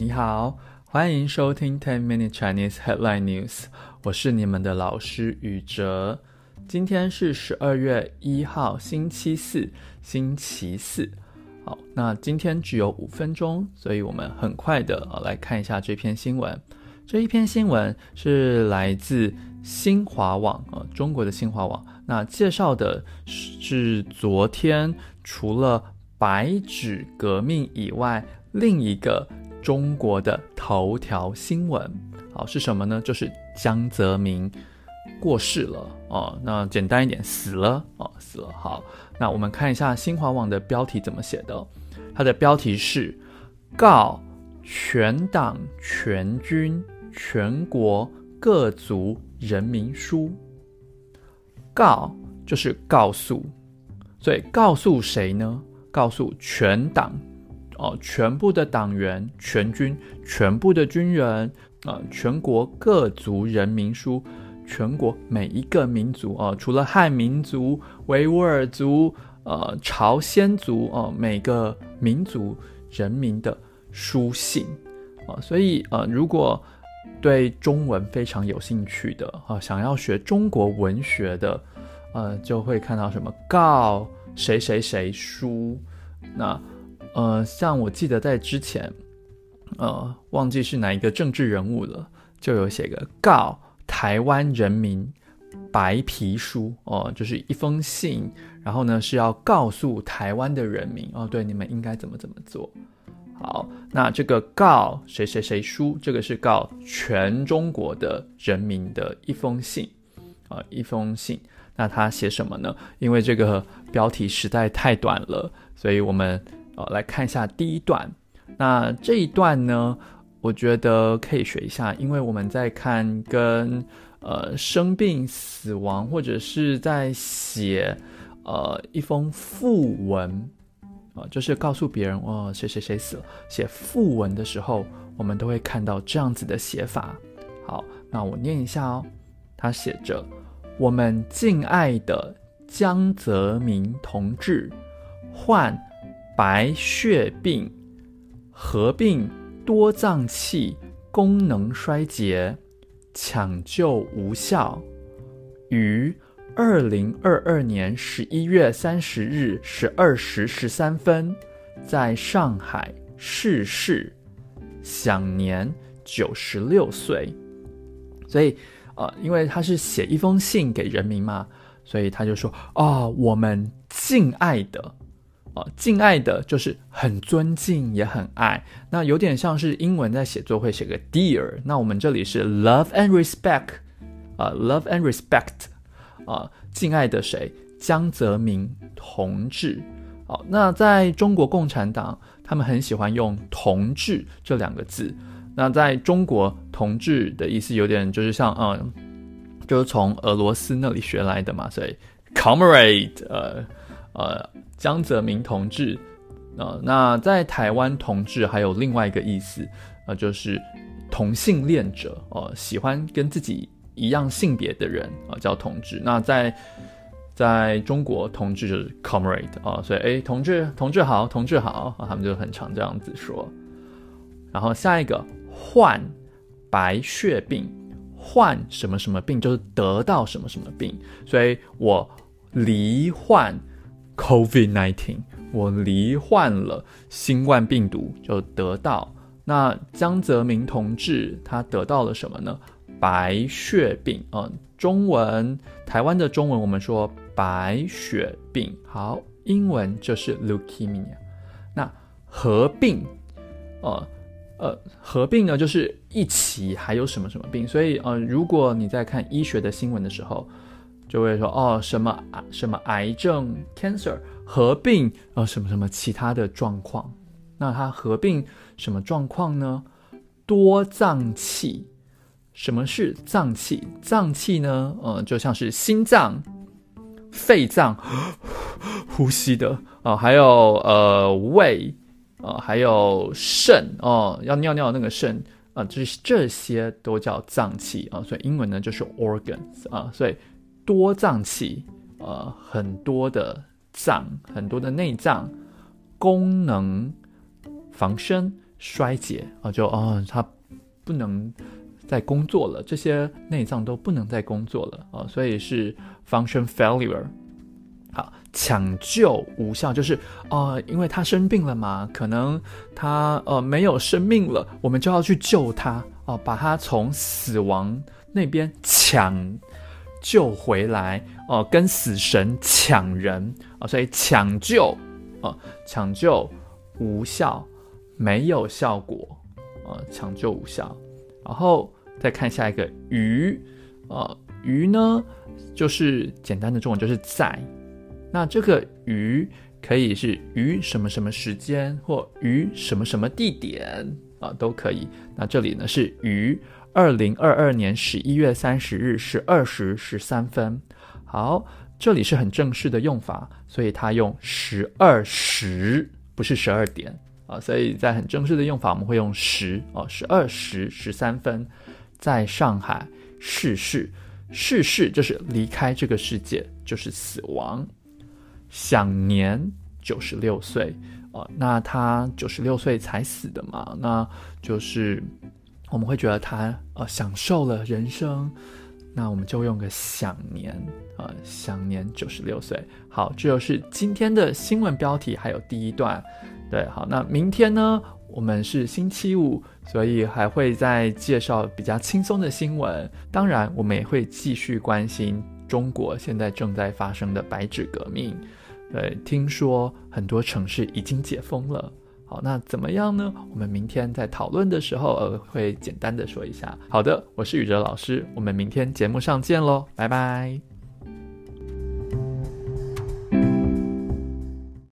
你好，欢迎收听 Ten Minute Chinese Headline News，我是你们的老师宇哲。今天是十二月一号，星期四，星期四。好，那今天只有五分钟，所以我们很快的来看一下这篇新闻。这一篇新闻是来自新华网啊，中国的新华网。那介绍的是昨天除了白纸革命以外，另一个中国的头条新闻。好，是什么呢？就是江泽民过世了哦。那简单一点，死了哦，死了。好，那我们看一下新华网的标题怎么写的。它的标题是“告全党全军全国各族人民书”。告就是告诉，所以告诉谁呢？告诉全党，哦，全部的党员、全军、全部的军人，啊、全国各族人民书，全国每一个民族，啊、除了汉民族、维吾尔族，呃，朝鲜族，啊、呃，每个民族人民的书信，啊、所以，呃，如果对中文非常有兴趣的，啊、想要学中国文学的，呃，就会看到什么告。谁谁谁书，那呃，像我记得在之前，呃，忘记是哪一个政治人物了，就有写个告台湾人民白皮书哦、就是一封信，然后呢是要告诉台湾的人民哦，对，你们应该怎么怎么做。好，那这个告谁谁谁书，这个是告全中国的人民的一封信啊、呃，一封信。那他写什么呢？因为这个标题实在太短了，所以我们呃来看一下第一段。那这一段呢，我觉得可以学一下，因为我们在看跟呃生病、死亡，或者是在写呃一封訃文、呃，就是告诉别人哦谁谁谁死了，写訃文的时候，我们都会看到这样子的写法。好，那我念一下哦，他写着。我们敬爱的江泽民同志患白血病，合并多脏器功能衰竭，抢救无效，于二零二二年十一月三十日十二时十三分在上海逝世，享年九十六岁。所以。呃，因为他是写一封信给人民嘛，所以他就说：“哦，我们敬爱的，呃，敬爱的就是很尊敬也很爱，那有点像是英文在写作会写个 dear，那我们这里是 love and respect，啊、，love and respect，啊、敬爱的谁？江泽民同志。好、那在中国共产党，他们很喜欢用同志这两个字。”那在中国，同志的意思有点就是像，嗯，就是从俄罗斯那里学来的嘛，所以 comrade，呃，呃，江泽民同志，呃，那在台湾同志还有另外一个意思，呃，就是同性恋者，呃，喜欢跟自己一样性别的人，啊、呃，叫同志。那在在中国，同志就是 comrade，啊、呃，所以哎，同志，同志好，同志好，啊，他们就很常这样子说。然后下一个。患白血病，患什么什么病，就是得到什么什么病，所以我罹患 COVID-19，我罹患了新冠病毒，就得到。那江泽民同志他得到了什么呢？白血病，嗯，中文台湾的中文我们说白血病，好，英文就是 leukemia。那合并，呃。呃，合并呢，就是一起还有什么什么病，所以呃，如果你在看医学的新闻的时候，就会说哦，什么什么癌症 cancer 合并呃什么什么其他的状况，那它合并什么状况呢？多脏器，什么是脏器？脏器呢，呃，就像是心脏、肺脏、呼吸的啊、呃，还有呃胃。啊、呃，还有肾哦、呃，要尿尿的那个肾啊，这、呃、这些都叫脏器啊、呃，所以英文呢就是 organs 啊、呃，所以多脏器，呃，很多的脏，很多的内脏，功能防身衰竭啊，就哦，他不能再工作了，这些内脏都不能再工作了啊，所以是 function failure。好，抢救无效就是呃，因为他生病了嘛，可能他呃没有生命了，我们就要去救他哦、把他从死亡那边抢救回来哦、跟死神抢人啊、所以抢救啊、抢救无效，没有效果啊、抢救无效。然后再看下一个于啊，于、呢就是简单的中文就是在。那这个于可以是于什么什么时间，或于什么什么地点啊，都可以。那这里呢是于二零二二年十一月三十日十二时十三分。好，这里是很正式的用法，所以它用十二时，不是十二点啊。所以在很正式的用法，我们会用十哦，十二时十三分，在上海逝世，逝世就是离开这个世界，就是死亡。享年九十六岁哦，那他九十六岁才死的嘛，那就是我们会觉得他呃享受了人生，那我们就用个享年、呃，享年九十六岁。好，这就是今天的新闻标题，还有第一段。对，好，那明天呢，我们是星期五，所以还会再介绍比较轻松的新闻。当然，我们也会继续关心中国现在正在发生的白纸革命。对，听说很多城市已经解封了。好，那怎么样呢？我们明天在讨论的时候，呃，会简单的说一下。好的，我是宇哲老师，我们明天节目上见喽，拜拜。